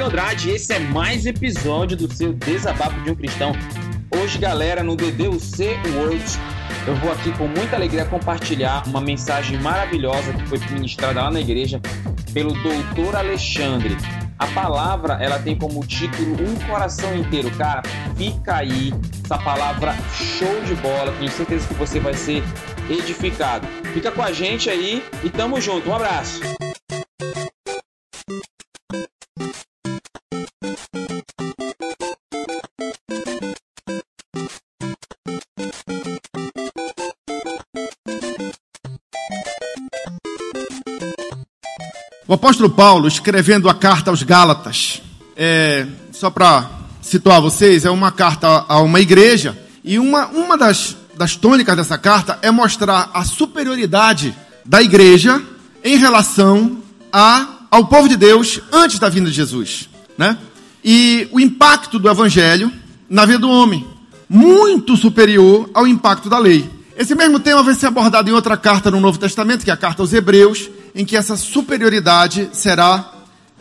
Fábio Andrade esse é mais episódio do seu Desabafo de um Cristão. Hoje, galera, no DDUC World, eu vou aqui com muita alegria compartilhar uma mensagem maravilhosa que foi ministrada lá na igreja pelo doutor Alexandre. A palavra, ela tem como título Um Coração Inteiro. Cara, fica aí, essa palavra show de bola, tenho certeza que você vai ser edificado. Fica com a gente aí e tamo junto. Um abraço. O apóstolo Paulo, escrevendo a carta aos Gálatas, é, só para situar vocês, é uma carta a uma igreja, e uma, uma das, das tônicas dessa carta é mostrar a superioridade da igreja em relação a, ao povo de Deus antes da vinda de Jesus. Né? E o impacto do evangelho na vida do homem, muito superior ao impacto da lei. Esse mesmo tema vai ser abordado em outra carta no Novo Testamento, que é a carta aos Hebreus, em que essa superioridade será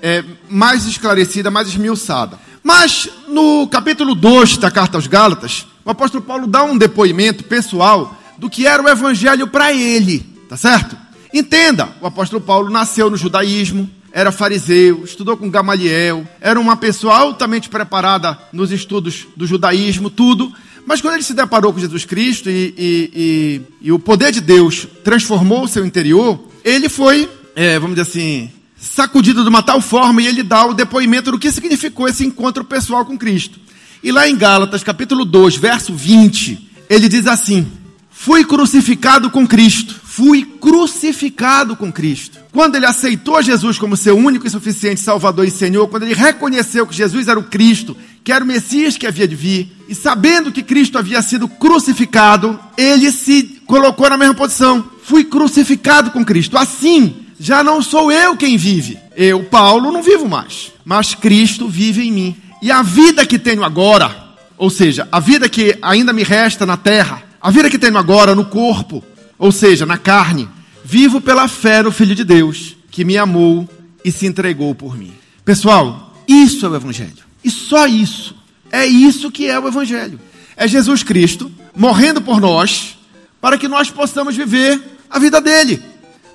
é, mais esclarecida, mais esmiuçada. Mas no capítulo 2 da carta aos Gálatas, o apóstolo Paulo dá um depoimento pessoal do que era o evangelho para ele, tá certo? Entenda, o apóstolo Paulo nasceu no judaísmo, era fariseu, estudou com Gamaliel, era uma pessoa altamente preparada nos estudos do judaísmo, tudo. Mas quando ele se deparou com Jesus Cristo e, e, e, e o poder de Deus transformou o seu interior, ele foi, é, vamos dizer assim, sacudido de uma tal forma e ele dá o depoimento do que significou esse encontro pessoal com Cristo. E lá em Gálatas, capítulo 2, verso 20, ele diz assim: Fui crucificado com Cristo, fui crucificado com Cristo. Quando ele aceitou Jesus como seu único e suficiente Salvador e Senhor, quando ele reconheceu que Jesus era o Cristo, que era o Messias que havia de vir, e sabendo que Cristo havia sido crucificado, ele se colocou na mesma posição. Fui crucificado com Cristo. Assim, já não sou eu quem vive. Eu, Paulo, não vivo mais, mas Cristo vive em mim. E a vida que tenho agora, ou seja, a vida que ainda me resta na terra, a vida que tenho agora no corpo, ou seja, na carne, vivo pela fé no Filho de Deus, que me amou e se entregou por mim. Pessoal, isso é o Evangelho. E só isso. É isso que é o Evangelho. É Jesus Cristo morrendo por nós, para que nós possamos viver a vida dele,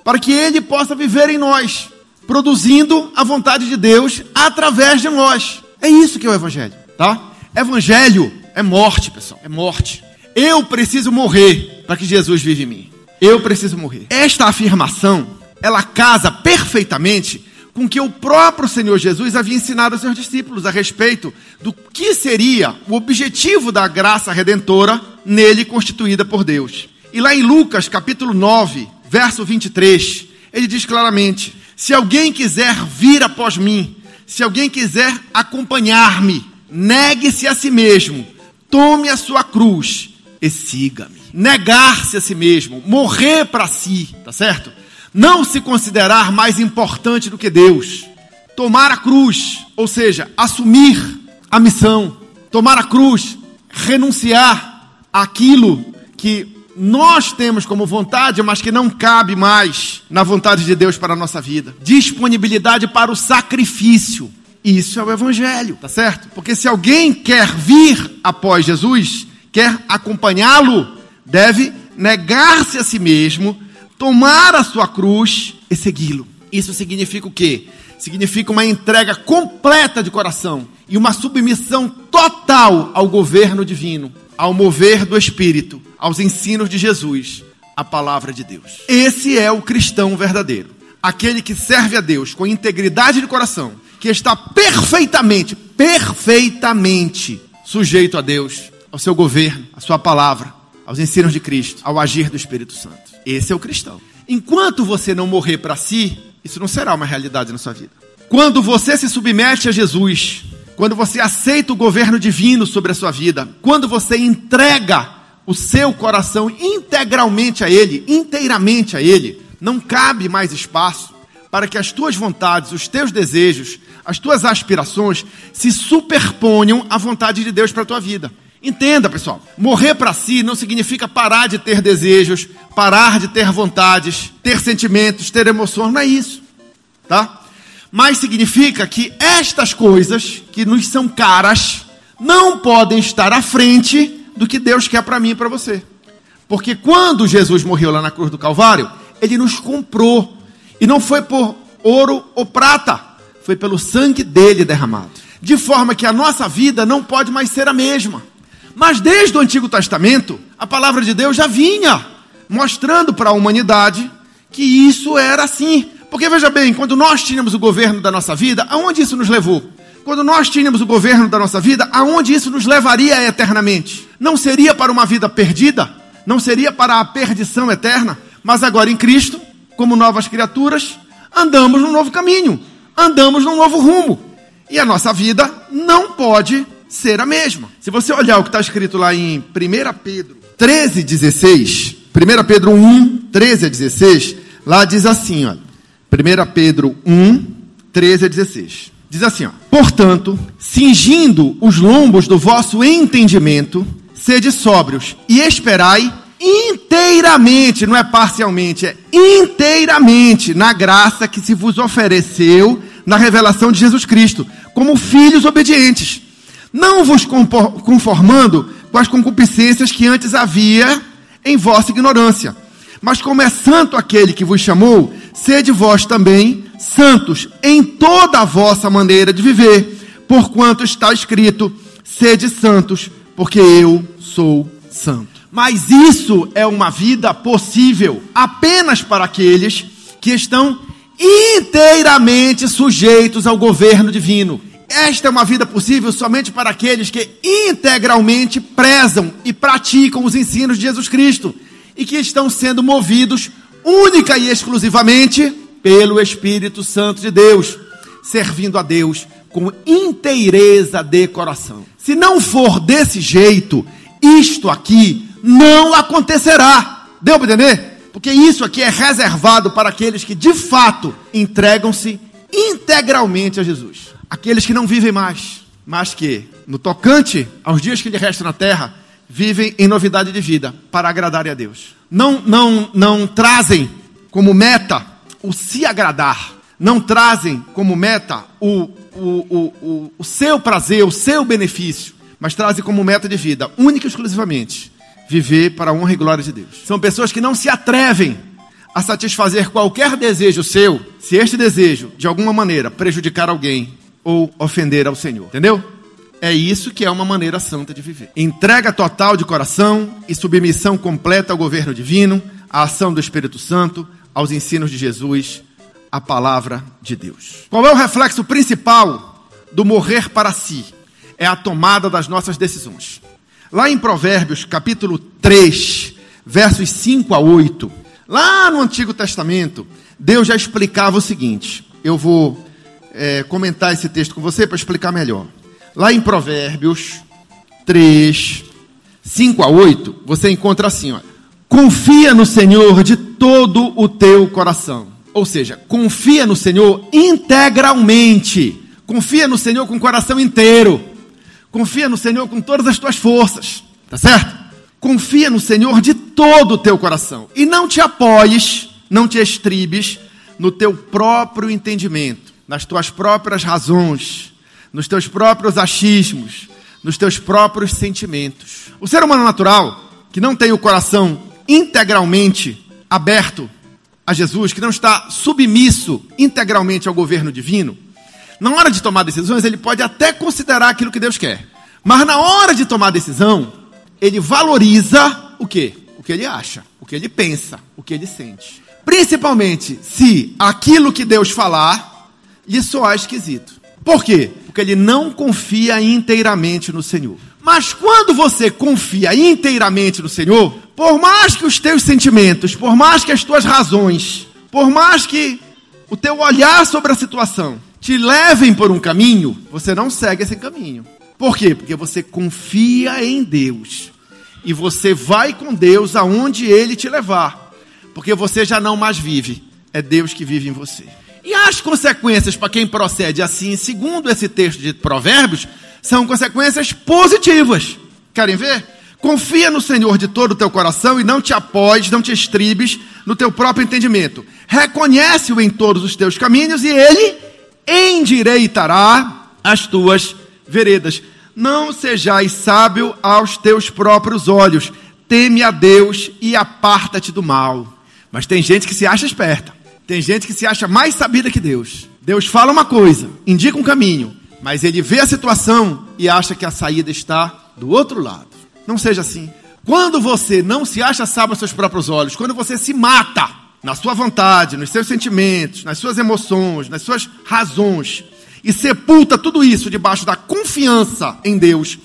para que ele possa viver em nós, produzindo a vontade de Deus através de nós. É isso que é o Evangelho, tá? Evangelho é morte, pessoal, é morte. Eu preciso morrer para que Jesus vive em mim. Eu preciso morrer. Esta afirmação, ela casa perfeitamente com que o próprio Senhor Jesus havia ensinado aos seus discípulos a respeito do que seria o objetivo da graça redentora nele constituída por Deus. E lá em Lucas, capítulo 9, verso 23, ele diz claramente: Se alguém quiser vir após mim, se alguém quiser acompanhar-me, negue-se a si mesmo, tome a sua cruz e siga-me. Negar-se a si mesmo, morrer para si, tá certo? Não se considerar mais importante do que Deus. Tomar a cruz, ou seja, assumir a missão. Tomar a cruz, renunciar aquilo que nós temos como vontade, mas que não cabe mais na vontade de Deus para a nossa vida. Disponibilidade para o sacrifício. Isso é o Evangelho, tá certo? Porque se alguém quer vir após Jesus, quer acompanhá-lo, deve negar-se a si mesmo, tomar a sua cruz e segui-lo. Isso significa o quê? Significa uma entrega completa de coração e uma submissão total ao governo divino, ao mover do Espírito, aos ensinos de Jesus, a palavra de Deus. Esse é o cristão verdadeiro. Aquele que serve a Deus com integridade de coração, que está perfeitamente, perfeitamente sujeito a Deus ao seu governo, à sua palavra, aos ensinos de Cristo, ao agir do Espírito Santo. Esse é o cristão. Enquanto você não morrer para si, isso não será uma realidade na sua vida. Quando você se submete a Jesus, quando você aceita o governo divino sobre a sua vida, quando você entrega o seu coração integralmente a Ele, inteiramente a Ele, não cabe mais espaço para que as tuas vontades, os teus desejos, as tuas aspirações se superponham à vontade de Deus para a tua vida. Entenda, pessoal, morrer para si não significa parar de ter desejos, parar de ter vontades, ter sentimentos, ter emoções, não é isso, tá? mas significa que estas coisas que nos são caras não podem estar à frente do que Deus quer para mim e para você. Porque quando Jesus morreu lá na cruz do Calvário, ele nos comprou. E não foi por ouro ou prata, foi pelo sangue dele derramado. De forma que a nossa vida não pode mais ser a mesma. Mas desde o Antigo Testamento, a palavra de Deus já vinha mostrando para a humanidade que isso era assim. Porque veja bem, quando nós tínhamos o governo da nossa vida, aonde isso nos levou? Quando nós tínhamos o governo da nossa vida, aonde isso nos levaria eternamente? Não seria para uma vida perdida? Não seria para a perdição eterna? Mas agora em Cristo, como novas criaturas, andamos num novo caminho, andamos num novo rumo. E a nossa vida não pode ser a mesma. Se você olhar o que está escrito lá em 1 Pedro 13, 16, 1 Pedro 1, 13 a 16, lá diz assim, ó, 1 Pedro 1, 13 a 16. Diz assim, ó, portanto, cingindo os lombos do vosso entendimento, sede sóbrios e esperai inteiramente, não é parcialmente, é inteiramente na graça que se vos ofereceu na revelação de Jesus Cristo, como filhos obedientes, não vos conformando com as concupiscências que antes havia em vossa ignorância. Mas como é santo aquele que vos chamou, sede vós também santos em toda a vossa maneira de viver, porquanto está escrito: sede santos, porque eu sou santo. Mas isso é uma vida possível apenas para aqueles que estão inteiramente sujeitos ao governo divino. Esta é uma vida possível somente para aqueles que integralmente prezam e praticam os ensinos de Jesus Cristo e que estão sendo movidos única e exclusivamente pelo Espírito Santo de Deus, servindo a Deus com inteireza de coração. Se não for desse jeito, isto aqui não acontecerá. Deu para entender? Porque isso aqui é reservado para aqueles que de fato entregam-se integralmente a Jesus. Aqueles que não vivem mais, mas que, no tocante aos dias que lhe restam na terra, vivem em novidade de vida para agradarem a Deus. Não, não, não trazem como meta o se agradar, não trazem como meta o, o, o, o, seu prazer, o seu benefício, mas trazem como meta de vida, única e exclusivamente, viver para a honra e glória de Deus. São pessoas que não se atrevem a satisfazer qualquer desejo seu, se este desejo, de alguma maneira, prejudicar alguém ou ofender ao Senhor. Entendeu? É isso que é uma maneira santa de viver. Entrega total de coração e submissão completa ao governo divino, à ação do Espírito Santo, aos ensinos de Jesus, à palavra de Deus. Qual é o reflexo principal do morrer para si? É a tomada das nossas decisões. Lá em Provérbios, capítulo 3, versos 5 a 8, lá no Antigo Testamento, Deus já explicava o seguinte. Eu vou é, comentar esse texto com você para explicar melhor. Lá em Provérbios 3, 5 a 8, você encontra assim: ó, confia no Senhor de todo o teu coração. Ou seja, confia no Senhor integralmente. Confia no Senhor com o coração inteiro. Confia no Senhor com todas as tuas forças, tá certo? Confia no Senhor de todo o teu coração e não te apoies, não te estribes no teu próprio entendimento, nas tuas próprias razões, nos teus próprios achismos, nos teus próprios sentimentos. O ser humano natural, que não tem o coração integralmente aberto a Jesus, que não está submisso integralmente ao governo divino, na hora de tomar decisões, ele pode até considerar aquilo que Deus quer. Mas na hora de tomar decisão, ele valoriza o quê? O que ele acha, o que ele pensa, o que ele sente. Principalmente se aquilo que Deus falar lhe soar esquisito. Por quê? Porque ele não confia inteiramente no Senhor. Mas quando você confia inteiramente no Senhor, por mais que os teus sentimentos, por mais que as tuas razões, por mais que o teu olhar sobre a situação te levem por um caminho, você não segue esse caminho. Por quê? Porque você confia em Deus. E você vai com Deus aonde Ele te levar. Porque você já não mais vive. É Deus que vive em você. E as consequências para quem procede assim, segundo esse texto de Provérbios, são consequências positivas. Querem ver? Confia no Senhor de todo o teu coração e não te apoies, não te estribes no teu próprio entendimento. Reconhece-o em todos os teus caminhos e ele endireitará as tuas veredas. Não sejais sábio aos teus próprios olhos. Teme a Deus e aparta-te do mal. Mas tem gente que se acha esperta. Tem gente que se acha mais sabida que Deus. Deus fala uma coisa, indica um caminho, mas ele vê a situação e acha que a saída está do outro lado. Não seja assim. Quando você não se acha sábio aos seus próprios olhos, quando você se mata na sua vontade, nos seus sentimentos, nas suas emoções, nas suas razões, e sepulta tudo isso debaixo da confiança em Deus,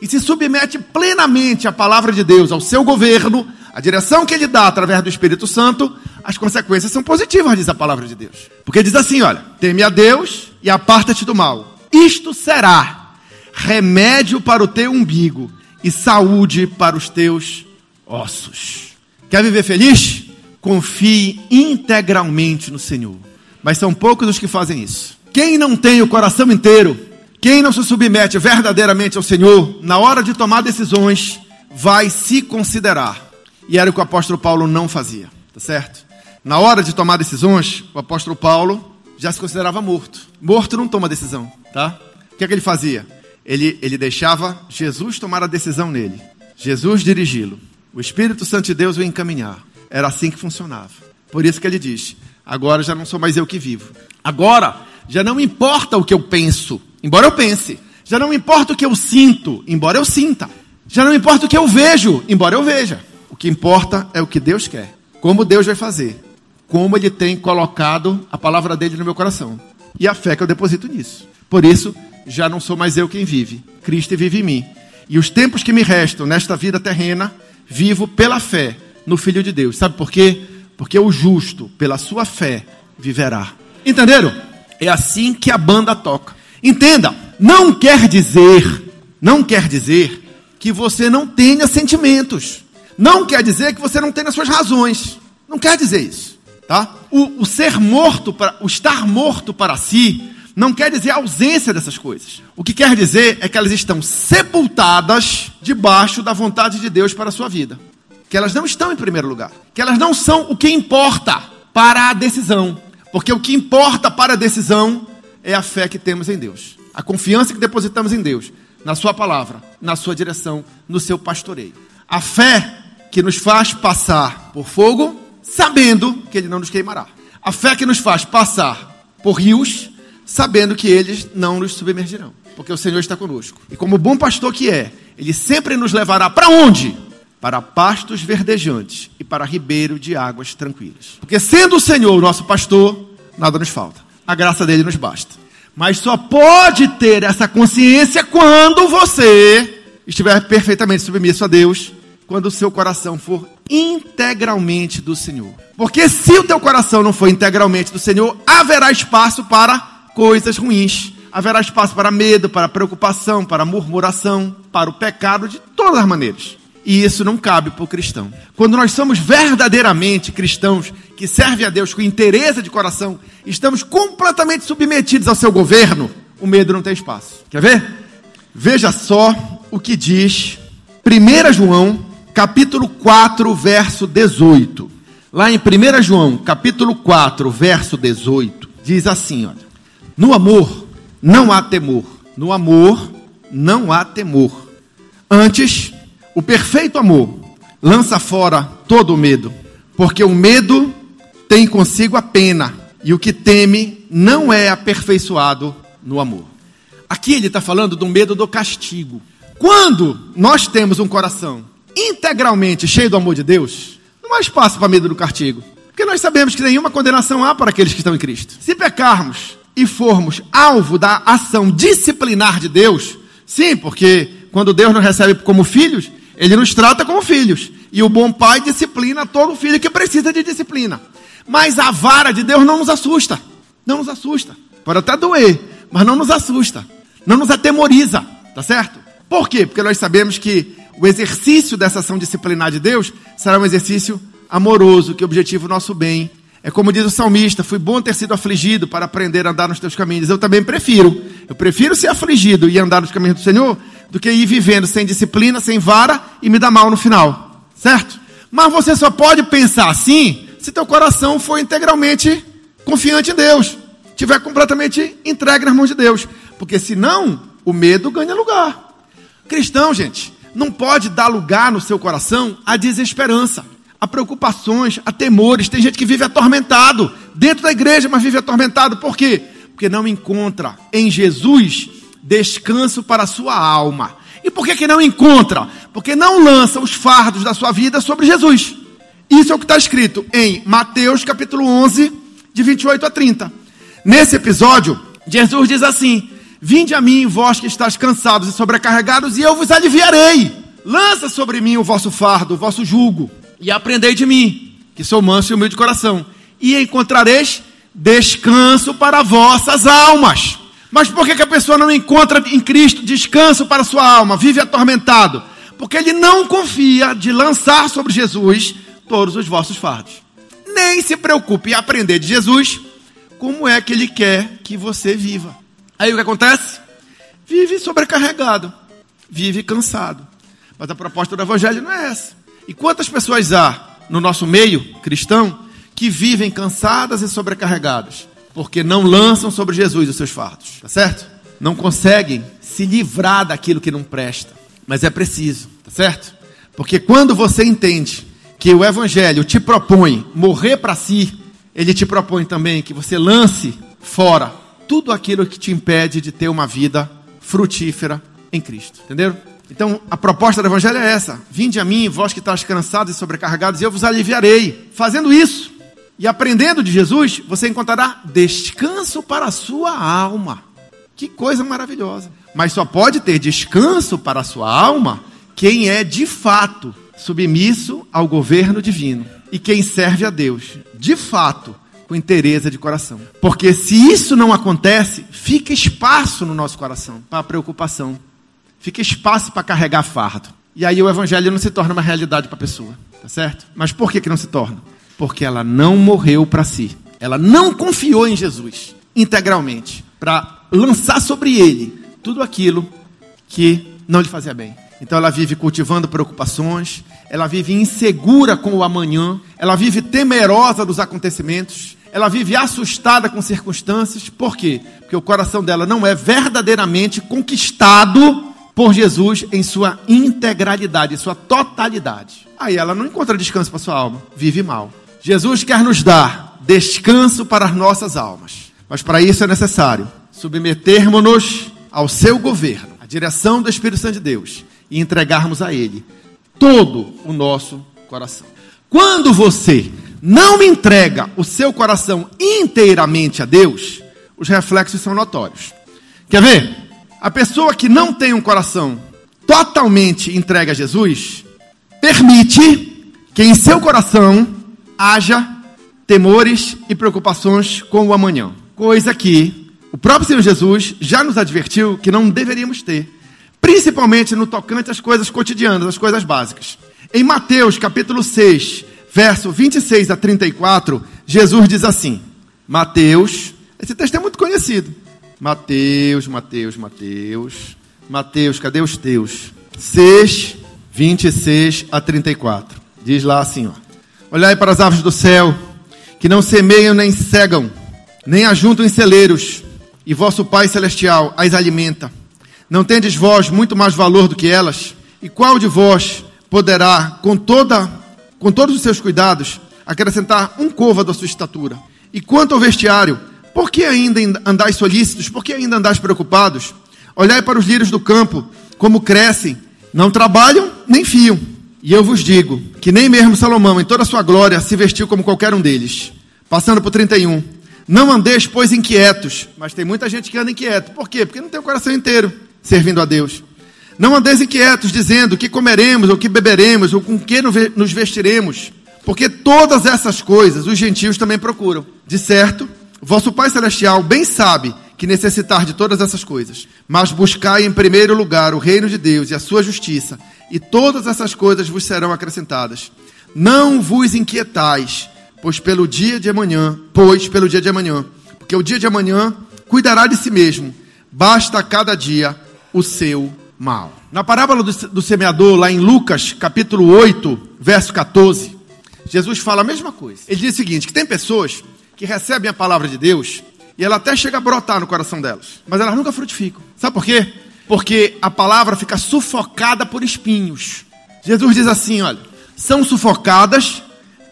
e se submete plenamente à palavra de Deus, ao seu governo, a direção que ele dá através do Espírito Santo, as consequências são positivas, diz a palavra de Deus. Porque diz assim: olha, teme a Deus e aparta-te do mal. Isto será remédio para o teu umbigo e saúde para os teus ossos. Quer viver feliz? Confie integralmente no Senhor. Mas são poucos os que fazem isso. Quem não tem o coração inteiro, quem não se submete verdadeiramente ao Senhor, na hora de tomar decisões, vai se considerar e era o que o apóstolo Paulo não fazia, tá certo? Na hora de tomar decisões, o apóstolo Paulo já se considerava morto. Morto não toma decisão, tá? O que é que ele fazia? Ele, ele deixava Jesus tomar a decisão nele, Jesus dirigi-lo, o Espírito Santo de Deus o encaminhar. Era assim que funcionava. Por isso que ele diz: agora já não sou mais eu que vivo. Agora já não importa o que eu penso, embora eu pense. Já não importa o que eu sinto, embora eu sinta. Já não importa o que eu vejo, embora eu veja. O que importa é o que Deus quer. Como Deus vai fazer. Como Ele tem colocado a palavra dele no meu coração. E a fé que eu deposito nisso. Por isso, já não sou mais eu quem vive. Cristo vive em mim. E os tempos que me restam nesta vida terrena, vivo pela fé no Filho de Deus. Sabe por quê? Porque o justo, pela sua fé, viverá. Entenderam? É assim que a banda toca. Entenda, não quer dizer, não quer dizer que você não tenha sentimentos. Não quer dizer que você não as suas razões. Não quer dizer isso, tá? O, o ser morto, para, o estar morto para si, não quer dizer a ausência dessas coisas. O que quer dizer é que elas estão sepultadas debaixo da vontade de Deus para a sua vida. Que elas não estão em primeiro lugar. Que elas não são o que importa para a decisão. Porque o que importa para a decisão é a fé que temos em Deus. A confiança que depositamos em Deus, na Sua palavra, na Sua direção, no seu pastoreio. A fé que nos faz passar por fogo, sabendo que ele não nos queimará. A fé que nos faz passar por rios, sabendo que eles não nos submergirão, porque o Senhor está conosco. E como bom pastor que é, ele sempre nos levará para onde? Para pastos verdejantes e para ribeiro de águas tranquilas. Porque sendo o Senhor o nosso pastor, nada nos falta. A graça dele nos basta. Mas só pode ter essa consciência quando você estiver perfeitamente submisso a Deus quando o seu coração for integralmente do Senhor. Porque se o teu coração não for integralmente do Senhor, haverá espaço para coisas ruins. Haverá espaço para medo, para preocupação, para murmuração, para o pecado de todas as maneiras. E isso não cabe para o cristão. Quando nós somos verdadeiramente cristãos, que servem a Deus com interesse de coração, estamos completamente submetidos ao seu governo, o medo não tem espaço. Quer ver? Veja só o que diz 1 João capítulo 4, verso 18. Lá em 1 João, capítulo 4, verso 18, diz assim, olha: No amor não há temor. No amor não há temor. Antes, o perfeito amor lança fora todo o medo, porque o medo tem consigo a pena, e o que teme não é aperfeiçoado no amor. Aqui ele está falando do medo do castigo. Quando nós temos um coração integralmente cheio do amor de Deus, não há espaço para medo do castigo. Porque nós sabemos que nenhuma condenação há para aqueles que estão em Cristo. Se pecarmos e formos alvo da ação disciplinar de Deus, sim, porque quando Deus nos recebe como filhos, ele nos trata como filhos. E o bom pai disciplina todo filho que precisa de disciplina. Mas a vara de Deus não nos assusta. Não nos assusta. Pode até doer, mas não nos assusta. Não nos atemoriza. Tá certo? Por quê? Porque nós sabemos que o exercício dessa ação disciplinar de Deus será um exercício amoroso, que objetiva o nosso bem. É como diz o salmista: Fui bom ter sido afligido para aprender a andar nos teus caminhos. Eu também prefiro. Eu prefiro ser afligido e andar nos caminhos do Senhor do que ir vivendo sem disciplina, sem vara e me dar mal no final. Certo? Mas você só pode pensar assim se teu coração for integralmente confiante em Deus. estiver completamente entregue nas mãos de Deus. Porque senão, o medo ganha lugar. Cristão, gente, não pode dar lugar no seu coração à desesperança, a preocupações, a temores. Tem gente que vive atormentado dentro da igreja, mas vive atormentado. Por quê? Porque não encontra em Jesus descanso para a sua alma. E por que, que não encontra? Porque não lança os fardos da sua vida sobre Jesus. Isso é o que está escrito em Mateus capítulo 11, de 28 a 30. Nesse episódio, Jesus diz assim: Vinde a mim, vós que estáis cansados e sobrecarregados, e eu vos aliviarei. Lança sobre mim o vosso fardo, o vosso jugo, e aprendei de mim, que sou manso e humilde de coração, e encontrareis descanso para vossas almas. Mas por que, que a pessoa não encontra em Cristo descanso para sua alma? Vive atormentado. Porque ele não confia de lançar sobre Jesus todos os vossos fardos. Nem se preocupe em aprender de Jesus como é que ele quer que você viva. Aí o que acontece? Vive sobrecarregado, vive cansado. Mas a proposta do Evangelho não é essa. E quantas pessoas há no nosso meio cristão que vivem cansadas e sobrecarregadas? porque não lançam sobre Jesus os seus fardos, tá certo? Não conseguem se livrar daquilo que não presta, mas é preciso, tá certo? Porque quando você entende que o Evangelho te propõe morrer para si, ele te propõe também que você lance fora tudo aquilo que te impede de ter uma vida frutífera em Cristo, entenderam? Então, a proposta do Evangelho é essa: Vinde a mim, vós que estáis cansados e sobrecarregados, e eu vos aliviarei. Fazendo isso, e aprendendo de Jesus, você encontrará descanso para a sua alma. Que coisa maravilhosa. Mas só pode ter descanso para a sua alma quem é de fato submisso ao governo divino e quem serve a Deus, de fato, com interesse de coração. Porque se isso não acontece, fica espaço no nosso coração para preocupação, fica espaço para carregar fardo. E aí o evangelho não se torna uma realidade para a pessoa, tá certo? Mas por que, que não se torna? Porque ela não morreu para si. Ela não confiou em Jesus integralmente para lançar sobre ele tudo aquilo que não lhe fazia bem. Então ela vive cultivando preocupações, ela vive insegura com o amanhã, ela vive temerosa dos acontecimentos, ela vive assustada com circunstâncias. Por quê? Porque o coração dela não é verdadeiramente conquistado por Jesus em sua integralidade, em sua totalidade. Aí ela não encontra descanso para sua alma, vive mal. Jesus quer nos dar descanso para as nossas almas. Mas para isso é necessário submetermos-nos ao seu governo, à direção do Espírito Santo de Deus e entregarmos a ele todo o nosso coração. Quando você não entrega o seu coração inteiramente a Deus, os reflexos são notórios. Quer ver? A pessoa que não tem um coração totalmente entregue a Jesus, permite que em seu coração haja temores e preocupações com o amanhã. Coisa que o próprio Senhor Jesus já nos advertiu que não deveríamos ter, principalmente no tocante às coisas cotidianas, às coisas básicas. Em Mateus capítulo 6, verso 26 a 34, Jesus diz assim: Mateus, esse texto é muito conhecido. Mateus, Mateus, Mateus, Mateus, cadê os teus? 6, 26 a 34. Diz lá assim, ó. Olhai para as aves do céu, que não semeiam nem cegam, nem ajuntam em celeiros, e vosso Pai Celestial as alimenta. Não tendes vós muito mais valor do que elas? E qual de vós poderá, com, toda, com todos os seus cuidados, acrescentar um côvado à sua estatura? E quanto ao vestiário, por que ainda andais solícitos? Por que ainda andais preocupados? Olhai para os lírios do campo, como crescem, não trabalham nem fiam. E eu vos digo que nem mesmo Salomão, em toda a sua glória, se vestiu como qualquer um deles. Passando por 31. Não andeis, pois, inquietos. Mas tem muita gente que anda inquieto. Por quê? Porque não tem o coração inteiro servindo a Deus. Não andeis inquietos, dizendo que comeremos, ou que beberemos, ou com que nos vestiremos. Porque todas essas coisas os gentios também procuram. De certo, vosso Pai Celestial bem sabe que necessitar de todas essas coisas. Mas buscai em primeiro lugar o reino de Deus e a sua justiça, e todas essas coisas vos serão acrescentadas. Não vos inquietais, pois pelo dia de amanhã, pois pelo dia de amanhã, porque o dia de amanhã cuidará de si mesmo. Basta cada dia o seu mal. Na parábola do, do semeador, lá em Lucas, capítulo 8, verso 14, Jesus fala a mesma coisa. Ele diz o seguinte: que tem pessoas que recebem a palavra de Deus E ela até chega a brotar no coração delas. Mas elas nunca frutificam. Sabe por quê? Porque a palavra fica sufocada por espinhos. Jesus diz assim: olha, são sufocadas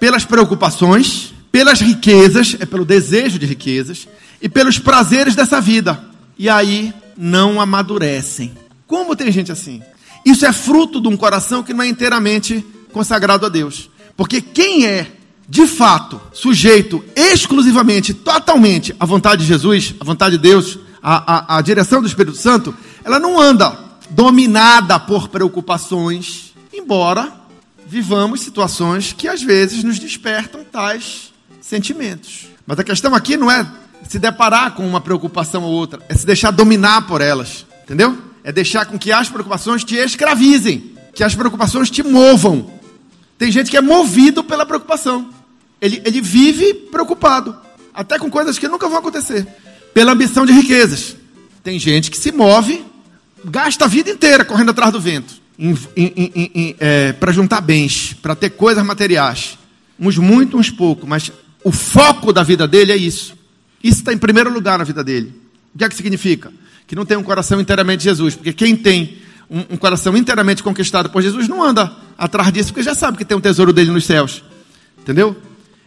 pelas preocupações, pelas riquezas, é pelo desejo de riquezas, e pelos prazeres dessa vida. E aí não amadurecem. Como tem gente assim? Isso é fruto de um coração que não é inteiramente consagrado a Deus. Porque quem é, de fato, sujeito exclusivamente, totalmente à vontade de Jesus, à vontade de Deus, à, à, à direção do Espírito Santo, ela não anda dominada por preocupações, embora vivamos situações que às vezes nos despertam tais sentimentos. Mas a questão aqui não é se deparar com uma preocupação ou outra, é se deixar dominar por elas, entendeu? É deixar com que as preocupações te escravizem, que as preocupações te movam. Tem gente que é movido pela preocupação. Ele, ele vive preocupado, até com coisas que nunca vão acontecer, pela ambição de riquezas. Tem gente que se move, gasta a vida inteira correndo atrás do vento, é, para juntar bens, para ter coisas materiais. Uns muito, uns pouco, mas o foco da vida dele é isso. Isso está em primeiro lugar na vida dele. O que é que significa? Que não tem um coração inteiramente de Jesus. Porque quem tem um, um coração inteiramente conquistado por Jesus não anda atrás disso, porque já sabe que tem um tesouro dele nos céus. Entendeu?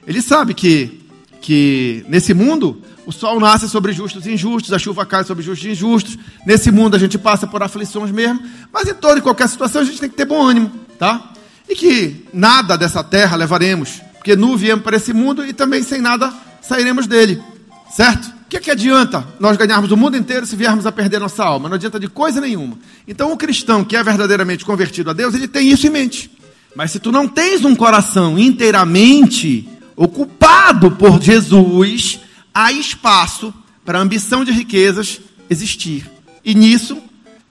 Ele sabe que, que nesse mundo o sol nasce sobre justos e injustos, a chuva cai sobre justos e injustos. Nesse mundo a gente passa por aflições mesmo, mas em toda e qualquer situação a gente tem que ter bom ânimo, tá? E que nada dessa terra levaremos, porque nu viemos para esse mundo e também sem nada sairemos dele. Certo? Que, que adianta nós ganharmos o mundo inteiro se viermos a perder nossa alma? Não adianta de coisa nenhuma. Então, o cristão que é verdadeiramente convertido a Deus, ele tem isso em mente. Mas se tu não tens um coração inteiramente ocupado por Jesus, há espaço para a ambição de riquezas existir. E nisso,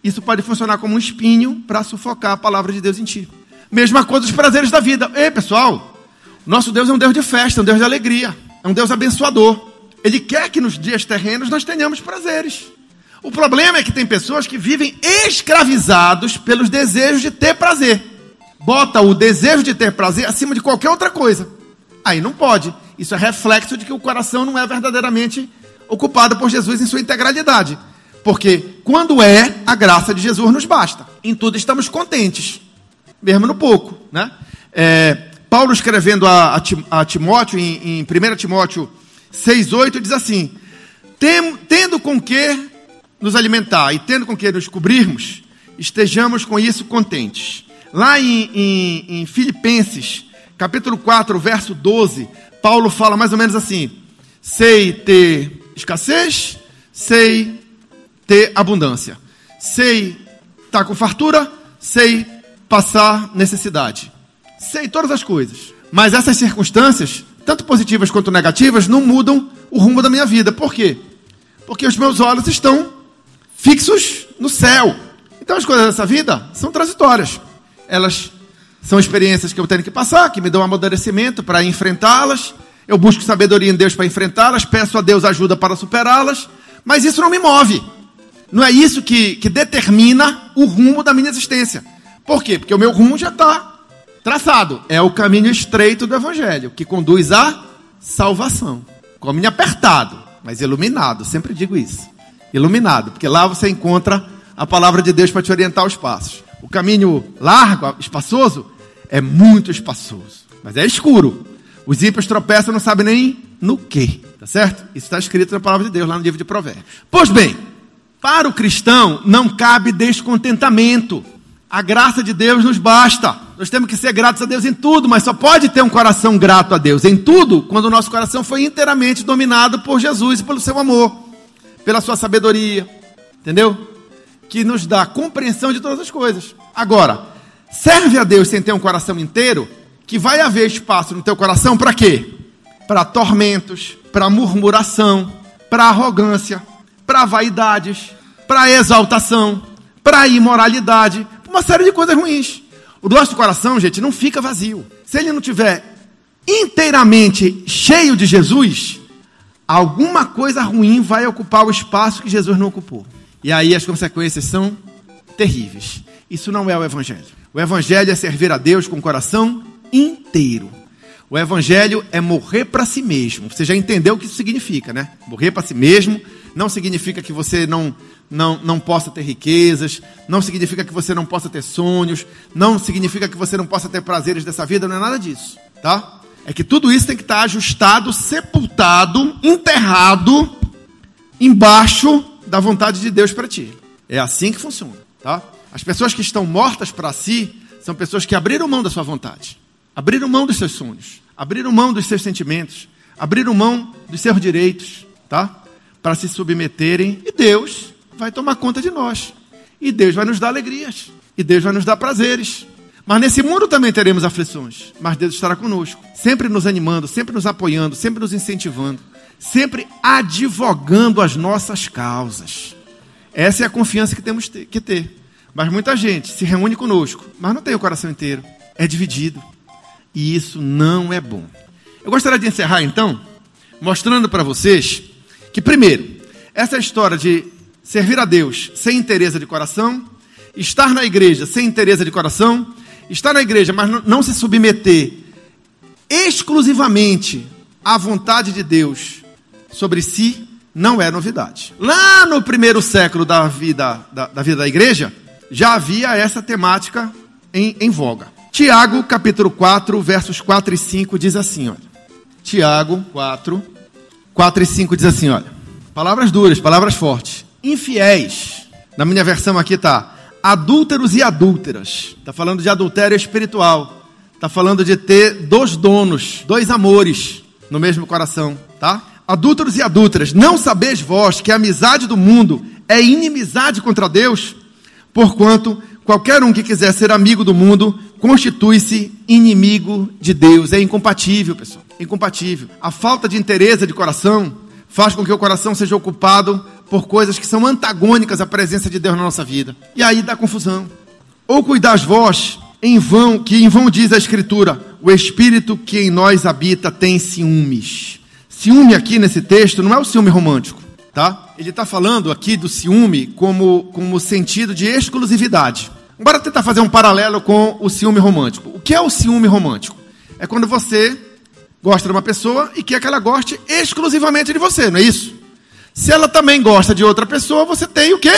isso pode funcionar como um espinho para sufocar a palavra de Deus em ti. Mesma coisa dos prazeres da vida. Ei, pessoal, nosso Deus é um Deus de festa, é um Deus de alegria, é um Deus abençoador. Ele quer que nos dias terrenos nós tenhamos prazeres. O problema é que tem pessoas que vivem escravizados pelos desejos de ter prazer. Bota o desejo de ter prazer acima de qualquer outra coisa. Aí não pode. Isso é reflexo de que o coração não é verdadeiramente ocupado por Jesus em sua integralidade. Porque quando é, a graça de Jesus nos basta. Em tudo estamos contentes, mesmo no pouco. Né? É, Paulo escrevendo a, a Timóteo, em, em 1 Timóteo 6,8 diz assim: Tendo com que nos alimentar e tendo com que nos cobrirmos, estejamos com isso contentes. Lá em, em, em Filipenses, capítulo 4, verso 12, Paulo fala mais ou menos assim: sei ter escassez, sei ter abundância, sei estar com fartura, sei passar necessidade, sei todas as coisas. Mas essas circunstâncias tanto positivas quanto negativas, não mudam o rumo da minha vida. Por quê? Porque os meus olhos estão fixos no céu. Então as coisas dessa vida são transitórias. Elas são experiências que eu tenho que passar, que me dão amadurecimento para enfrentá-las. Eu busco sabedoria em Deus para enfrentá-las, peço a Deus ajuda para superá-las, mas isso não me move. Não é isso que, que determina o rumo da minha existência. Por quê? Porque o meu rumo já está traçado. É o caminho estreito do Evangelho, que conduz à salvação. Caminho apertado, mas iluminado. Sempre digo isso. Iluminado, porque lá você encontra a palavra de Deus para te orientar os passos. O caminho largo, espaçoso, é muito espaçoso, mas é escuro. Os ímpios tropeçam, não sabem nem no que, tá certo? Isso está escrito na palavra de Deus, lá no livro de Provérbios. Pois bem, para o cristão não cabe descontentamento. A graça de Deus nos basta. Nós temos que ser gratos a Deus em tudo, mas só pode ter um coração grato a Deus em tudo quando o nosso coração foi inteiramente dominado por Jesus e pelo seu amor, pela sua sabedoria, entendeu? Que nos dá compreensão de todas as coisas. Agora, serve a Deus sem ter um coração inteiro, que vai haver espaço no teu coração para quê? Para tormentos, para murmuração, para arrogância, para vaidades, para exaltação, para imoralidade, uma série de coisas ruins. O nosso coração, gente, não fica vazio. Se ele não tiver inteiramente cheio de Jesus, alguma coisa ruim vai ocupar o espaço que Jesus não ocupou. E aí as consequências são terríveis. Isso não é o Evangelho. O Evangelho é servir a Deus com o coração inteiro. O evangelho é morrer para si mesmo. Você já entendeu o que isso significa, né? Morrer para si mesmo não significa que você não, não, não possa ter riquezas, não significa que você não possa ter sonhos, não significa que você não possa ter prazeres dessa vida, não é nada disso, tá? É que tudo isso tem que estar ajustado, sepultado, enterrado embaixo da vontade de Deus para ti. É assim que funciona, tá? As pessoas que estão mortas para si são pessoas que abriram mão da sua vontade, abriram mão dos seus sonhos, abriram mão dos seus sentimentos, abriram mão dos seus direitos, tá? Para se submeterem e Deus vai tomar conta de nós. E Deus vai nos dar alegrias, e Deus vai nos dar prazeres. Mas nesse mundo também teremos aflições, mas Deus estará conosco, sempre nos animando, sempre nos apoiando, sempre nos incentivando, sempre advogando as nossas causas. Essa é a confiança que temos que ter. Mas muita gente se reúne conosco, mas não tem o coração inteiro. É dividido. E isso não é bom. Eu gostaria de encerrar então, mostrando para vocês que, primeiro, essa história de servir a Deus sem interesse de coração, estar na igreja sem interesse de coração, estar na igreja, mas não se submeter exclusivamente à vontade de Deus sobre si, não é novidade. Lá no primeiro século da vida da, da vida da igreja, já havia essa temática em, em voga. Tiago, capítulo 4, versos 4 e 5 diz assim, olha. Tiago 4, 4 e 5 diz assim, olha. Palavras duras, palavras fortes. Infiéis. Na minha versão aqui tá adúlteros e adúlteras. Está falando de adultério espiritual. Está falando de ter dois donos, dois amores no mesmo coração, tá? Adúlteros e adúlteras, não sabeis vós que a amizade do mundo é inimizade contra Deus? Porquanto qualquer um que quiser ser amigo do mundo constitui-se inimigo de Deus. É incompatível, pessoal. É incompatível. A falta de interesse de coração faz com que o coração seja ocupado por coisas que são antagônicas à presença de Deus na nossa vida. E aí dá confusão. Ou cuidais vós em vão, que em vão diz a Escritura, o Espírito que em nós habita tem ciúmes. Ciúme aqui nesse texto não é o ciúme romântico, tá? Ele está falando aqui do ciúme como, como sentido de exclusividade. Bora tentar fazer um paralelo com o ciúme romântico. O que é o ciúme romântico? É quando você gosta de uma pessoa e quer que ela goste exclusivamente de você, não é isso? Se ela também gosta de outra pessoa, você tem o quê?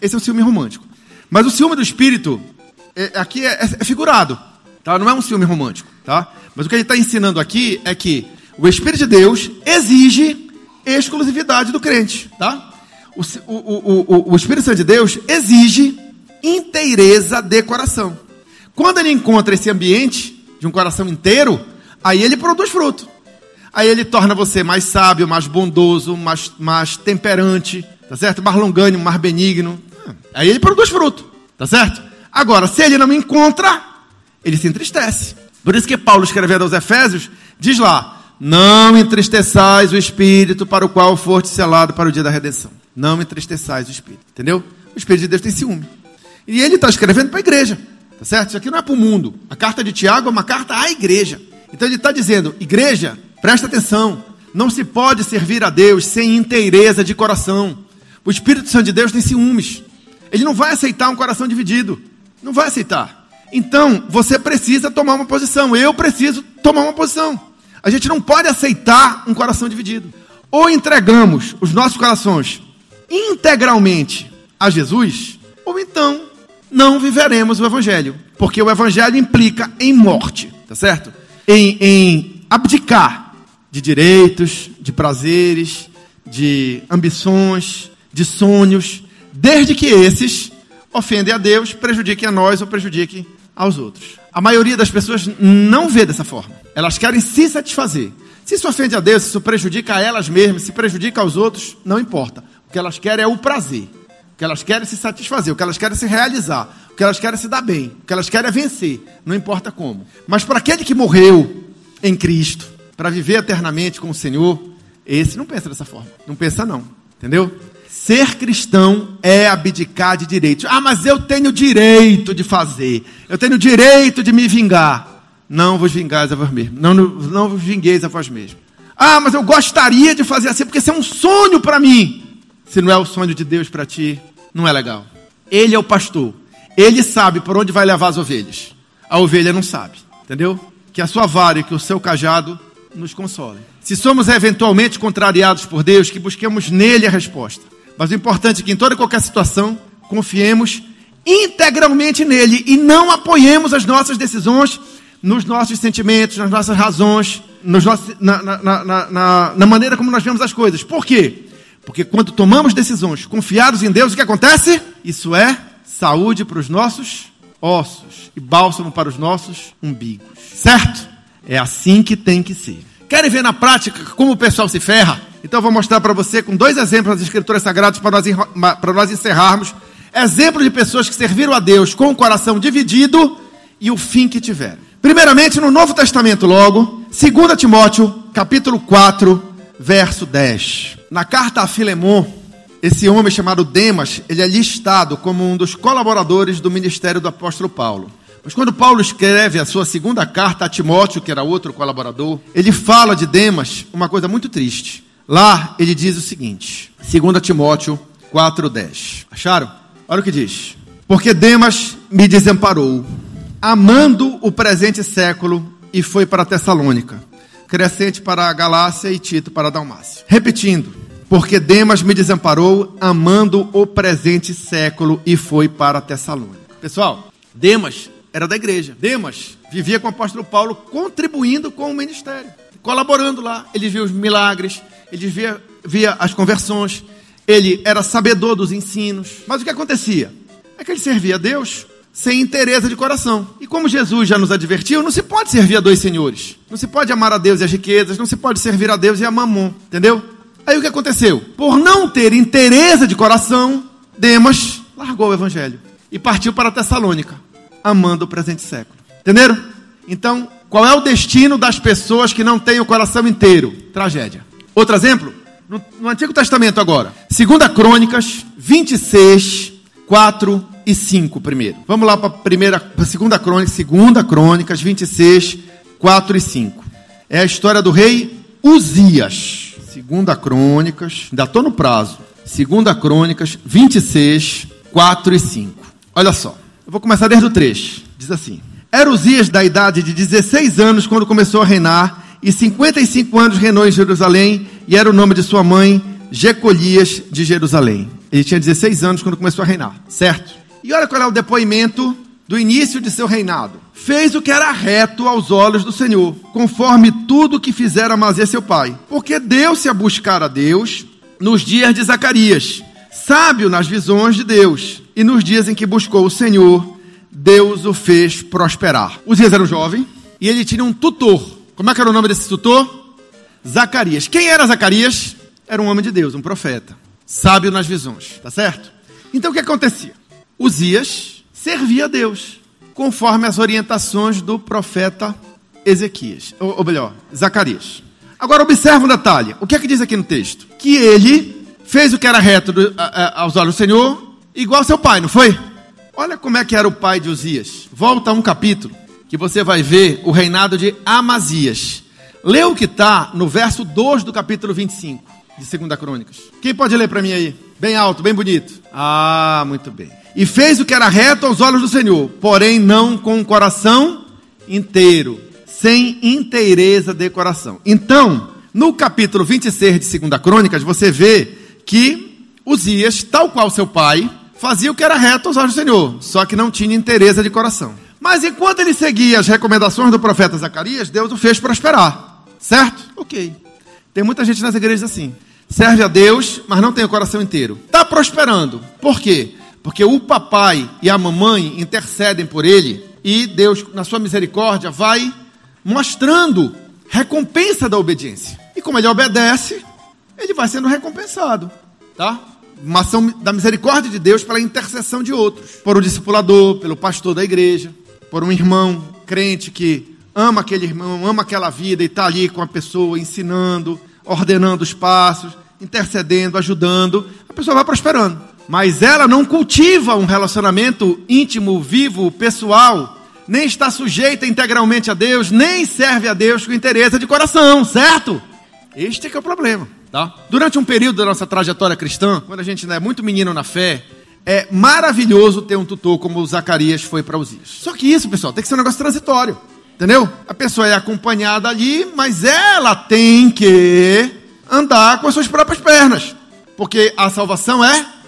Esse é o ciúme romântico. Mas o ciúme do espírito, é, aqui é, é, figurado, tá? não é um ciúme romântico. Tá? Mas o que ele está ensinando aqui é que o Espírito de Deus exige exclusividade do crente, tá? O, o, o, o, Espírito Santo de Deus exige inteireza de coração. Quando ele encontra esse ambiente de um coração inteiro, aí ele produz fruto. Aí ele torna você mais sábio, mais bondoso, mais, mais temperante, tá certo? Mais longânimo, mais benigno. Aí ele produz fruto, tá certo? Agora, se ele não encontra, ele se entristece. Por isso que Paulo escrevendo aos Efésios, diz lá: não entristeçais o espírito para o qual foste selado para o dia da redenção. Não entristeçais o espírito. Entendeu? O espírito de Deus tem ciúme. E ele está escrevendo para a igreja. Tá certo? Isso aqui não é para o mundo. A carta de Tiago é uma carta à igreja. Então ele está dizendo: igreja, presta atenção. Não se pode servir a Deus sem inteireza de coração. O Espírito Santo de Deus tem ciúmes. Ele não vai aceitar um coração dividido. Não vai aceitar. Então, você precisa tomar uma posição. Eu preciso tomar uma posição. A gente não pode aceitar um coração dividido. Ou entregamos os nossos corações integralmente a Jesus, ou então não viveremos o Evangelho. Porque o Evangelho implica em morte, tá certo? Em, em abdicar de direitos, de prazeres, de ambições, de sonhos, desde que esses ofendem a Deus, prejudiquem a nós ou prejudiquem aos outros. A maioria das pessoas não vê dessa forma. Elas querem se satisfazer. Se isso ofende a Deus, se isso prejudica a elas mesmas, se prejudica aos outros, não importa. O que elas querem é o prazer. Que elas querem se satisfazer, o que elas querem se realizar, o que elas querem se dar bem, o que elas querem é vencer, não importa como. Mas para aquele que morreu em Cristo, para viver eternamente com o Senhor, esse não pensa dessa forma. Não pensa não, entendeu? Ser cristão é abdicar de direitos. Ah, mas eu tenho direito de fazer. Eu tenho direito de me vingar. Não vos vingais a vós mesmos. Não, não vos vingueis a vós mesmos. Ah, mas eu gostaria de fazer assim, porque isso é um sonho para mim. Se não é o sonho de Deus para ti, não é legal. Ele é o pastor. Ele sabe por onde vai levar as ovelhas. A ovelha não sabe. Entendeu? que a sua vara e que o seu cajado nos consolem. Se somos eventualmente contrariados por Deus, que busquemos nele a resposta. Mas o importante é que em toda qualquer situação, confiemos integralmente nele e não apoiemos as nossas decisões nos nossos sentimentos, nas nossas razões, nos nossos, na, na, na, na, maneira como nós vemos as coisas. Por quê? Porque quando tomamos decisões confiados em Deus, o que acontece? Isso é saúde para os nossos ossos e bálsamo para os nossos umbigos. Certo? É assim que tem que ser. Querem ver na prática como o pessoal se ferra? Então eu vou mostrar para você com dois exemplos das Escrituras Sagradas para nós, para nós encerrarmos. Exemplo de pessoas que serviram a Deus com o coração dividido e o fim que tiveram. Primeiramente, no Novo Testamento, logo, 2 Timóteo, capítulo 4, verso 10. Na carta a Filemon, esse homem chamado Demas, ele é listado como um dos colaboradores do ministério do apóstolo Paulo. Mas quando Paulo escreve a sua segunda carta a Timóteo, que era outro colaborador, ele fala de Demas uma coisa muito triste. Lá ele diz o seguinte, 2 Timóteo 4,10. Acharam? Olha o que diz. Porque Demas me desamparou, amando o presente século, e foi para Tessalônica. Crescente para a Galácia e Tito para a Dalmácia. Repetindo, porque Demas me desamparou, amando o presente século, e foi para Tessalônica. Pessoal, Demas era da igreja. Demas vivia com o apóstolo Paulo, contribuindo com o ministério, colaborando lá. Ele via os milagres, ele via, via as conversões, ele era sabedor dos ensinos. Mas o que acontecia? É que ele servia a Deus sem interesse de coração. E como Jesus já nos advertiu, não se pode servir a dois senhores. Não se pode amar a Deus e as riquezas, não se pode servir a Deus e a mamon, entendeu? Aí o que aconteceu? Por não ter interesse de coração, Demas largou o evangelho e partiu para Tessalônica, amando o presente século. Entenderam? Então, qual é o destino das pessoas que não têm o coração inteiro? Tragédia. Outro exemplo? No, no Antigo Testamento agora. Segunda Crônicas 26, 4 e 5 primeiro. Vamos lá para a primeira, para segunda crônica, segunda crônicas 26, 4 e 5. É a história do rei Uzias. Segunda crônicas, ainda estou no prazo. Segunda crônicas 26, 4 e 5. Olha só, eu vou começar desde o 3. Diz assim: Era Uzias da idade de 16 anos quando começou a reinar, e 55 anos reinou em Jerusalém, e era o nome de sua mãe, Jecolias de Jerusalém. Ele tinha 16 anos quando começou a reinar, certo? E olha qual é o depoimento do início de seu reinado. Fez o que era reto aos olhos do Senhor, conforme tudo que fizera Amazia seu pai. Porque deu-se a buscar a Deus nos dias de Zacarias, sábio nas visões de Deus, e nos dias em que buscou o Senhor, Deus o fez prosperar. Uzias era um jovem e ele tinha um tutor. Como é que era o nome desse tutor? Zacarias. Quem era Zacarias? Era um homem de Deus, um profeta, sábio nas visões, tá certo? Então o que acontecia? Uzias servia a Deus, conforme as orientações do profeta Ezequias, ou, ou melhor, Zacarias. Agora observa um detalhe. O que é que diz aqui no texto? Que ele fez o que era reto do, a, a, aos olhos do Senhor, igual seu pai, não foi? Olha como é que era o pai de Uzias. Volta a um capítulo que você vai ver o reinado de Amazias. Lê o que está no verso 2 do capítulo 25 de 2 Crônicas. Quem pode ler para mim aí? Bem alto, bem bonito. Ah, muito bem e fez o que era reto aos olhos do Senhor, porém não com o coração inteiro, sem inteireza de coração. Então, no capítulo 26 de 2 Crônicas, você vê que Uzias, tal qual seu pai, fazia o que era reto aos olhos do Senhor, só que não tinha inteireza de coração. Mas enquanto ele seguia as recomendações do profeta Zacarias, Deus o fez prosperar. Certo? Ok. Tem muita gente nas igrejas assim. Serve a Deus, mas não tem o coração inteiro. Está prosperando. Por quê? Porque o papai e a mamãe intercedem por ele e Deus, na sua misericórdia, vai mostrando recompensa da obediência. E como ele obedece, ele vai sendo recompensado, tá? Uma ação da misericórdia de Deus pela intercessão de outros, por um discipulador, pelo pastor da igreja, por um irmão crente que ama aquele irmão, ama aquela vida e está ali com a pessoa ensinando, ordenando os passos, intercedendo, ajudando, a pessoa vai prosperando mas ela não cultiva um relacionamento íntimo, vivo, pessoal, nem está sujeita integralmente a Deus, nem serve a Deus com interesse de coração, certo? Este é que é o problema, tá? Durante um período da nossa trajetória cristã, quando a gente é muito menino na fé, é maravilhoso ter um tutor como o Zacarias foi para Uzias. Só que isso, pessoal, tem que ser um negócio transitório. Entendeu? A pessoa é acompanhada ali, mas ela tem que andar com as suas próprias pernas. Porque a salvação é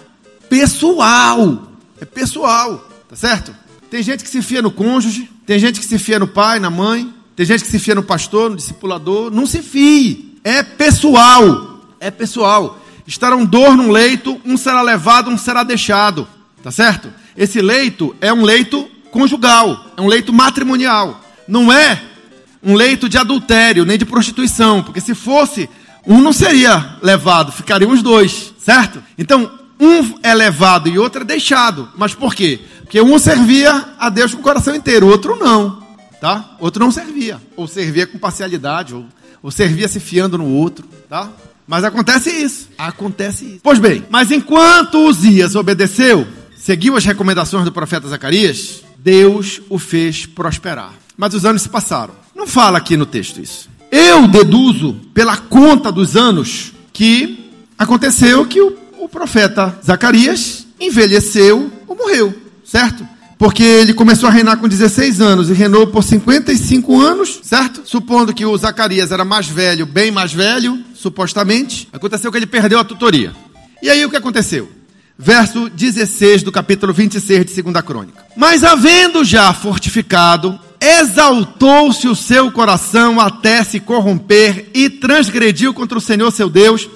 pessoal. É pessoal, tá certo? Tem gente que se fia no cônjuge, tem gente que se fia no pai, na mãe, tem gente que se fia no pastor, no discipulador. Não se fie. É pessoal. É pessoal. Estará um dor num leito, um será levado, um será deixado. Tá certo? Esse leito é um leito conjugal, é um leito matrimonial. Não é um leito de adultério, nem de prostituição, porque se fosse, um não seria levado, ficariam os dois, certo? Então, um é levado e outro é deixado. Mas por quê? Porque um servia a Deus com o coração inteiro, o outro não, tá? Outro não servia, ou servia com parcialidade, ou, ou servia se fiando no outro, tá? Mas acontece isso. Acontece isso. Pois bem, mas enquanto Uzias obedeceu, seguiu as recomendações do profeta Zacarias, Deus o fez prosperar. Mas os anos se passaram. Não fala aqui no texto isso. Eu deduzo, pela conta dos anos, que aconteceu que o, o profeta Zacarias envelheceu ou morreu, certo? Porque ele começou a reinar com 16 anos e reinou por 55 anos, certo? Supondo que o Zacarias era mais velho, bem mais velho, supostamente, aconteceu que ele perdeu a tutoria. E aí o que aconteceu? Verso 16 do capítulo 26 de 2 Crônica. Mas havendo já fortificado, exaltou-se o seu coração até se corromper e transgrediu contra o Senhor seu Deus,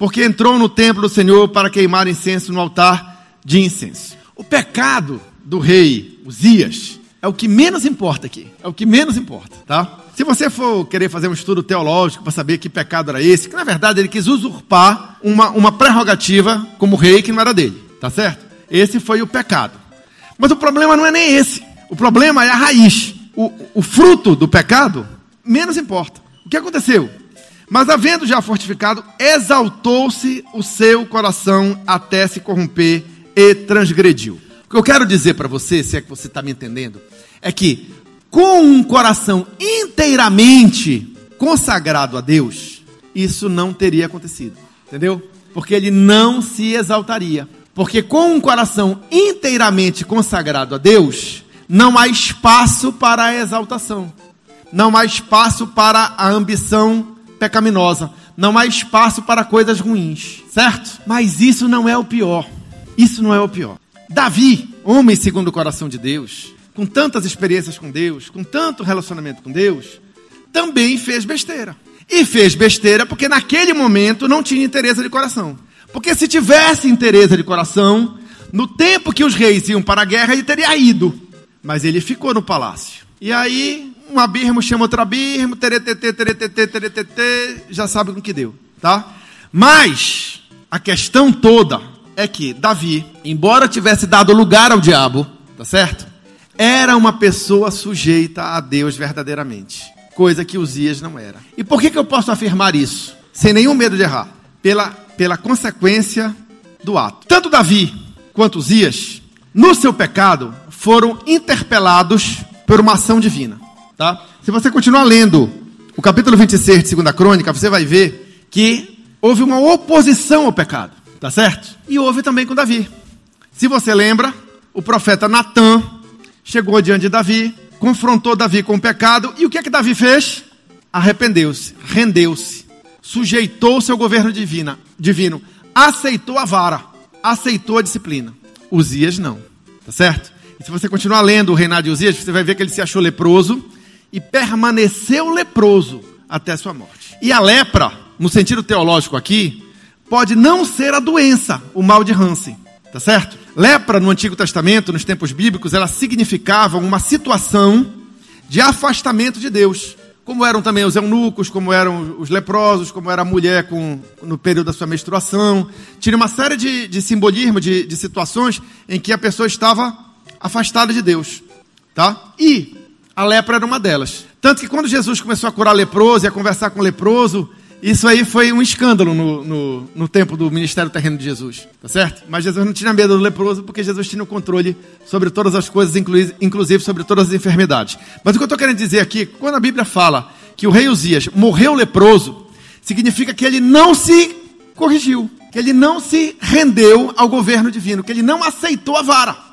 porque entrou no templo do Senhor para queimar incenso no altar de incenso. O pecado do rei Uzias é o que menos importa aqui. É o que menos importa, tá? Se você for querer fazer um estudo teológico para saber que pecado era esse, que na verdade ele quis usurpar uma, uma prerrogativa como rei que não era dele, tá certo? Esse foi o pecado. Mas o problema não é nem esse. O problema é a raiz. O, o fruto do pecado menos importa. O que aconteceu? Mas havendo já fortificado, exaltou-se o seu coração até se corromper e transgrediu. O que eu quero dizer para você, se é que você está me entendendo, é que com um coração inteiramente consagrado a Deus, isso não teria acontecido. Entendeu? Porque ele não se exaltaria. Porque com um coração inteiramente consagrado a Deus, não há espaço para a exaltação. Não há espaço para a ambição pecaminosa. Não há espaço para coisas ruins, certo? Mas isso não é o pior. Isso não é o pior. Davi, homem segundo o coração de Deus, com tantas experiências com Deus, com tanto relacionamento com Deus, também fez besteira. E fez besteira porque naquele momento não tinha interesse de coração. Porque se tivesse interesse de coração, no tempo que os reis iam para a guerra, ele teria ido. Mas ele ficou no palácio. E aí, um abismo chama outro abismo, teretetê, teretetê, teretetê, já sabe com que deu, tá? Mas, a questão toda é que Davi, embora tivesse dado lugar ao diabo, tá certo? Era uma pessoa sujeita a Deus verdadeiramente, coisa que Uzias não era. E por que, que eu posso afirmar isso? Sem nenhum medo de errar. Pela, pela consequência do ato. Tanto Davi quanto Uzias, no seu pecado, foram interpelados por uma ação divina. Tá? Se você continuar lendo o capítulo 26 de 2 Crônica, você vai ver que houve uma oposição ao pecado. Tá certo? E houve também com Davi. Se você lembra, o profeta Natan chegou diante de Davi, confrontou Davi com o pecado, e o que é que Davi fez? Arrependeu-se, rendeu-se, sujeitou-se ao governo divina, divino, aceitou a vara, aceitou a disciplina. Uzias não, tá certo? E se você continuar lendo o reinado de Uzias, você vai ver que ele se achou leproso e permaneceu leproso até sua morte. E a lepra, no sentido teológico aqui, pode não ser a doença, o mal de Hansen, tá certo? Lepra no Antigo Testamento, nos tempos bíblicos, ela significava uma situação de afastamento de Deus. Como eram também os eunucos, como eram os leprosos, como era a mulher com, no período da sua menstruação. Tinha uma série de, de simbolismo, de, de situações em que a pessoa estava afastada de Deus. Tá? E a lepra era uma delas. Tanto que quando Jesus começou a curar leproso e a conversar com leproso, isso aí foi um escândalo no, no, no, tempo do ministério terreno de Jesus, tá certo? Mas Jesus não tinha medo do leproso porque Jesus tinha o controle sobre todas as coisas, inclusive sobre todas as enfermidades. Mas o que eu estou querendo dizer aqui, quando a Bíblia fala que o rei Uzias morreu leproso, significa que ele não se corrigiu, que ele não se rendeu ao governo divino, que ele não aceitou a vara.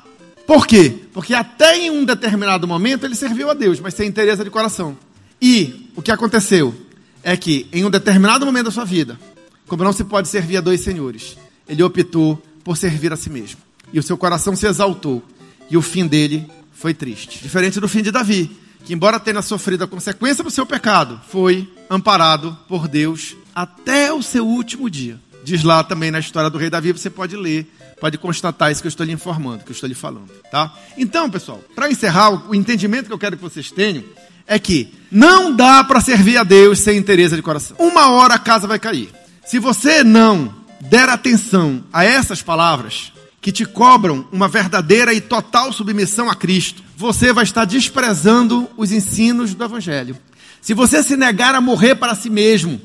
Por quê? Porque até em um determinado momento ele serviu a Deus, mas sem interesse de coração. E o que aconteceu é que em um determinado momento da sua vida, como não se pode servir a dois senhores, ele optou por servir a si mesmo. E o seu coração se exaltou. E o fim dele foi triste. Diferente do fim de Davi, que, embora tenha sofrido a consequência do seu pecado, foi amparado por Deus até o seu último dia. Diz lá também na história do rei Davi, você pode ler, pode constatar isso que eu estou lhe informando, que eu estou lhe falando, tá? Então, pessoal, para encerrar, o entendimento que eu quero que vocês tenham é que não dá para servir a Deus sem interesse de coração. Uma hora a casa vai cair. Se você não der atenção a essas palavras, que te cobram uma verdadeira e total submissão a Cristo, você vai estar desprezando os ensinos do Evangelho. Se você se negar a morrer para si mesmo,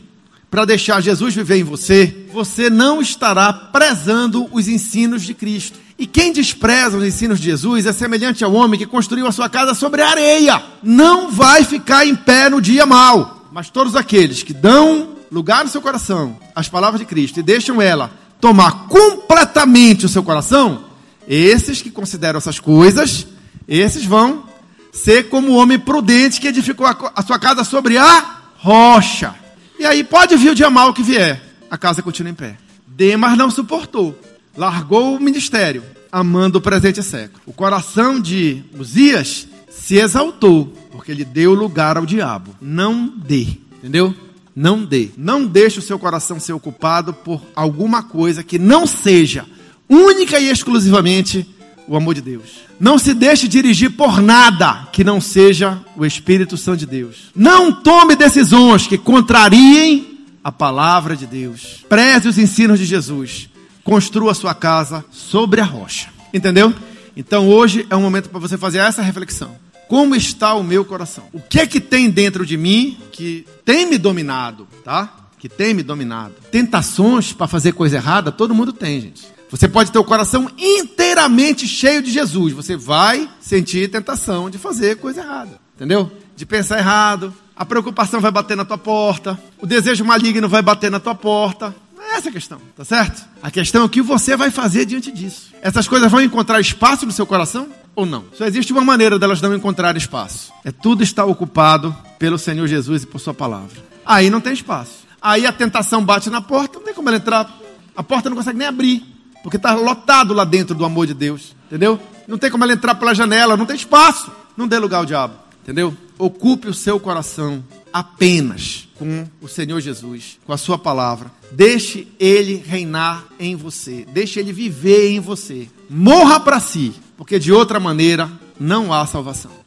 para deixar Jesus viver em você, você não estará prezando os ensinos de Cristo. E quem despreza os ensinos de Jesus é semelhante ao homem que construiu a sua casa sobre areia. Não vai ficar em pé no dia mal. Mas todos aqueles que dão lugar no seu coração às palavras de Cristo e deixam ela tomar completamente o seu coração, esses que consideram essas coisas, esses vão ser como o homem prudente que edificou a, sua casa sobre a rocha. E aí pode vir o dia mal que vier, a casa continua em pé. Demas não suportou, largou o ministério, amando o presente século. O coração de Uzias se exaltou, porque ele deu lugar ao diabo. Não dê, entendeu? Não dê. Não deixe o seu coração ser ocupado por alguma coisa que não seja única e exclusivamente o amor de Deus. Não se deixe dirigir por nada que não seja o Espírito Santo de Deus. Não tome decisões que contrariem a palavra de Deus. Preze os ensinos de Jesus. Construa sua casa sobre a rocha. Entendeu? Então hoje é um momento para você fazer essa reflexão. Como está o meu coração? O que é que tem dentro de mim que tem me dominado, tá? Que tem me dominado. Tentações para fazer coisa errada, todo mundo tem, gente. Você pode ter o coração inteiramente cheio de Jesus. Você vai sentir tentação de fazer coisa errada. Entendeu? De pensar errado. A preocupação vai bater na tua porta. O desejo maligno vai bater na tua porta. Não é essa a questão, tá certo? A questão é o que você vai fazer diante disso. Essas coisas vão encontrar espaço no seu coração? ou não. Só existe uma maneira delas não encontrar espaço. É tudo estar ocupado pelo Senhor Jesus e por sua palavra. Aí não tem espaço. Aí a tentação bate na porta, não tem como ela entrar. A porta não consegue nem abrir, porque está lotado lá dentro do amor de Deus, entendeu? Não tem como ela entrar pela janela, não tem espaço. Não dê lugar ao diabo, entendeu? Ocupe o seu coração apenas com o Senhor Jesus, com a sua palavra. Deixe ele reinar em você, deixe ele viver em você. Morra para si porque de outra maneira não há salvação.